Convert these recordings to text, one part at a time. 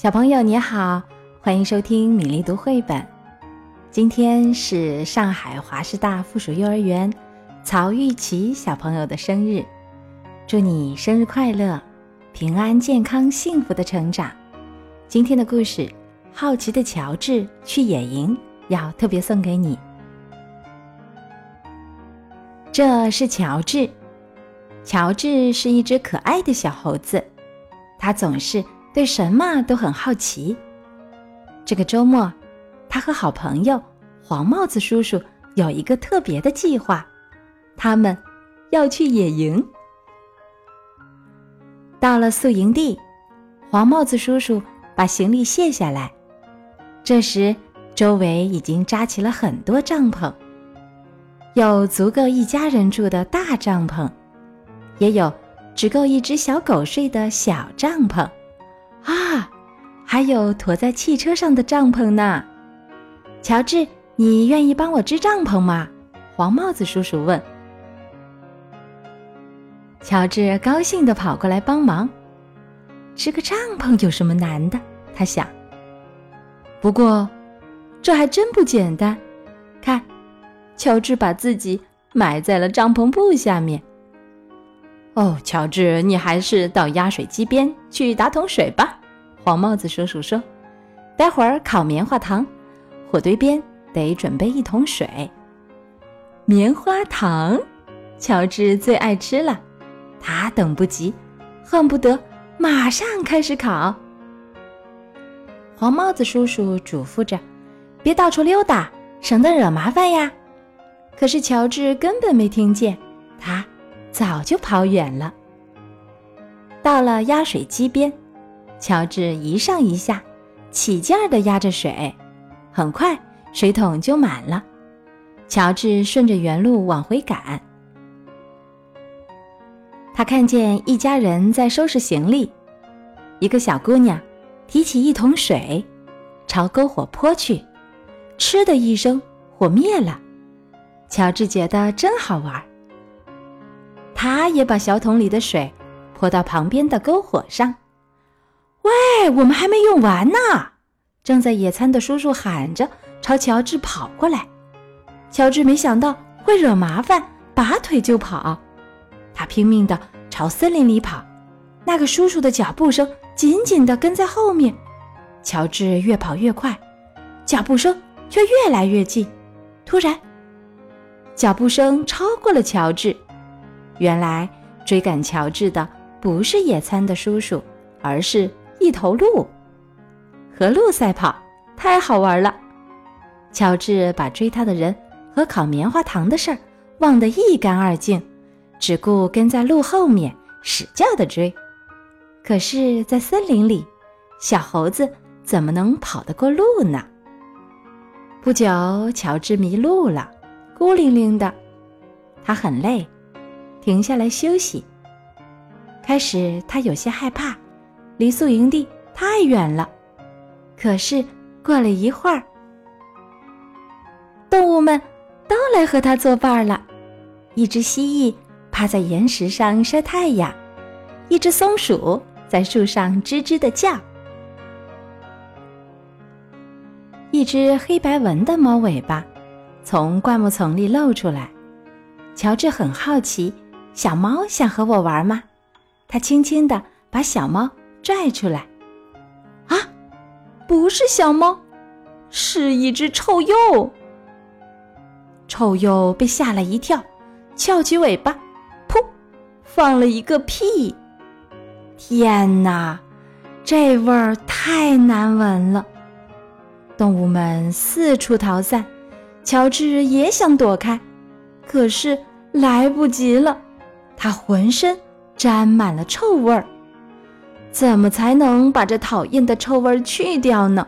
小朋友你好，欢迎收听米粒读绘本。今天是上海华师大附属幼儿园曹玉琪小朋友的生日，祝你生日快乐，平安健康幸福的成长。今天的故事《好奇的乔治去野营》要特别送给你。这是乔治，乔治是一只可爱的小猴子，它总是对什么都很好奇。这个周末，他和好朋友黄帽子叔叔有一个特别的计划，他们要去野营。到了宿营地，黄帽子叔叔把行李卸下来，这时周围已经扎起了很多帐篷。有足够一家人住的大帐篷，也有只够一只小狗睡的小帐篷，啊，还有驮在汽车上的帐篷呢。乔治，你愿意帮我支帐篷吗？黄帽子叔叔问。乔治高兴地跑过来帮忙。支个帐篷有什么难的？他想。不过，这还真不简单，看。乔治把自己埋在了帐篷布下面。哦，乔治，你还是到压水机边去打桶水吧。黄帽子叔叔说：“待会儿烤棉花糖，火堆边得准备一桶水。”棉花糖，乔治最爱吃了，他等不及，恨不得马上开始烤。黄帽子叔叔嘱咐着：“别到处溜达，省得惹麻烦呀。”可是乔治根本没听见，他早就跑远了。到了压水机边，乔治一上一下，起劲儿地压着水，很快水桶就满了。乔治顺着原路往回赶，他看见一家人在收拾行李，一个小姑娘提起一桶水，朝篝火泼去，嗤的一声，火灭了。乔治觉得真好玩，他也把小桶里的水泼到旁边的篝火上。喂，我们还没用完呢！正在野餐的叔叔喊着，朝乔治跑过来。乔治没想到会惹麻烦，拔腿就跑。他拼命地朝森林里跑，那个叔叔的脚步声紧紧地跟在后面。乔治越跑越快，脚步声却越来越近。突然，脚步声超过了乔治。原来追赶乔治的不是野餐的叔叔，而是一头鹿。和鹿赛跑太好玩了。乔治把追他的人和烤棉花糖的事儿忘得一干二净，只顾跟在鹿后面使劲的追。可是，在森林里，小猴子怎么能跑得过鹿呢？不久，乔治迷路了。孤零零的，他很累，停下来休息。开始他有些害怕，离宿营地太远了。可是过了一会儿，动物们都来和他作伴了。一只蜥蜴趴在岩石上晒太阳，一只松鼠在树上吱吱的叫，一只黑白纹的猫尾巴。从灌木丛里露出来，乔治很好奇，小猫想和我玩吗？他轻轻地把小猫拽出来。啊，不是小猫，是一只臭鼬。臭鼬被吓了一跳，翘起尾巴，噗，放了一个屁。天哪，这味儿太难闻了！动物们四处逃散。乔治也想躲开，可是来不及了。他浑身沾满了臭味儿，怎么才能把这讨厌的臭味去掉呢？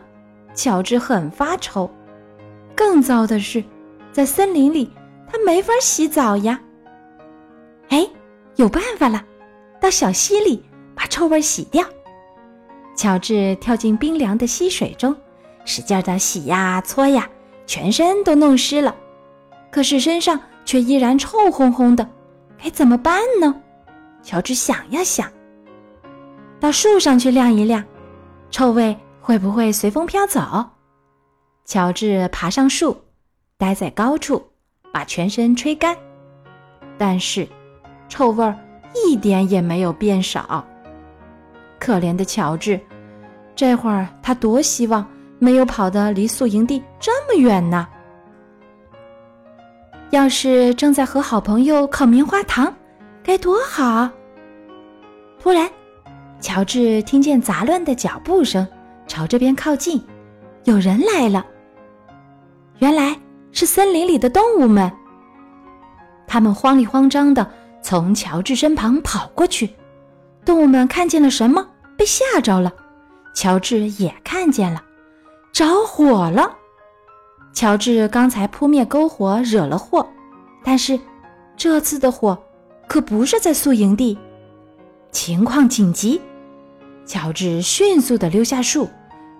乔治很发愁。更糟的是，在森林里，他没法洗澡呀。哎，有办法了，到小溪里把臭味洗掉。乔治跳进冰凉的溪水中，使劲的洗呀搓呀。全身都弄湿了，可是身上却依然臭烘烘的，该怎么办呢？乔治想呀想，到树上去晾一晾，臭味会不会随风飘走？乔治爬上树，待在高处，把全身吹干。但是，臭味儿一点也没有变少。可怜的乔治，这会儿他多希望没有跑得离宿营地这么远呢！要是正在和好朋友烤棉花糖，该多好！突然，乔治听见杂乱的脚步声，朝这边靠近，有人来了。原来是森林里的动物们。他们慌里慌张的从乔治身旁跑过去。动物们看见了什么？被吓着了。乔治也看见了，着火了。乔治刚才扑灭篝火惹了祸，但是这次的火可不是在宿营地。情况紧急，乔治迅速地溜下树，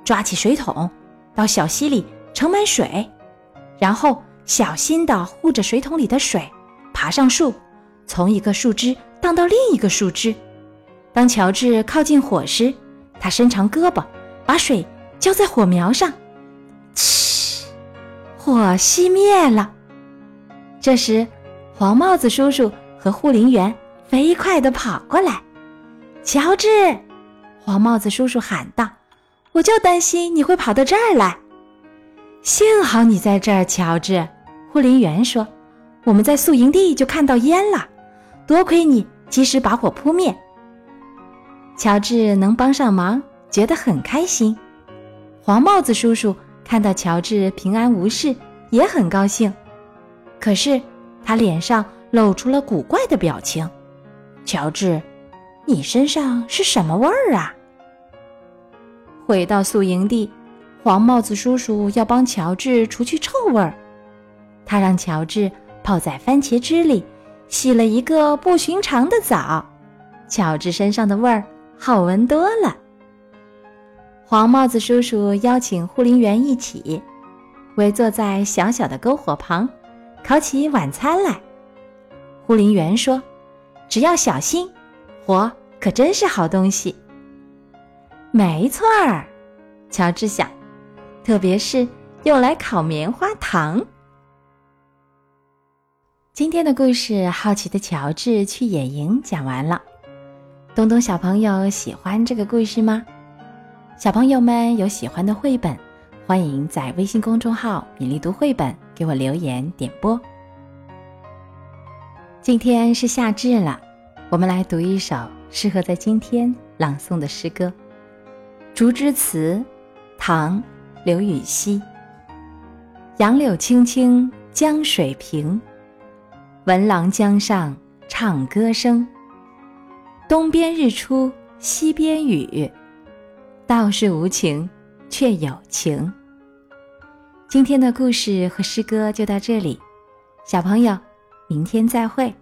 抓起水桶，到小溪里盛满水，然后小心地护着水桶里的水，爬上树，从一个树枝荡到另一个树枝。当乔治靠近火时，他伸长胳膊，把水浇在火苗上，嗤，火熄灭了。这时，黄帽子叔叔和护林员飞快地跑过来。乔治，黄帽子叔叔喊道：“我就担心你会跑到这儿来。幸好你在这儿。”乔治，护林员说：“我们在宿营地就看到烟了，多亏你及时把火扑灭。”乔治能帮上忙，觉得很开心。黄帽子叔叔看到乔治平安无事，也很高兴。可是他脸上露出了古怪的表情。乔治。你身上是什么味儿啊？回到宿营地，黄帽子叔叔要帮乔治除去臭味儿。他让乔治泡在番茄汁里，洗了一个不寻常的澡。乔治身上的味儿好闻多了。黄帽子叔叔邀请护林员一起围坐在小小的篝火旁，烤起晚餐来。护林员说：“只要小心。”火可真是好东西。没错儿，乔治想，特别是用来烤棉花糖。今天的故事《好奇的乔治去野营》讲完了。东东小朋友喜欢这个故事吗？小朋友们有喜欢的绘本，欢迎在微信公众号“米粒读绘本”给我留言点播。今天是夏至了。我们来读一首适合在今天朗诵的诗歌《竹枝词》，唐·刘禹锡。杨柳青青江水平，闻郎江上唱歌声。东边日出西边雨，道是无晴却有晴。今天的故事和诗歌就到这里，小朋友，明天再会。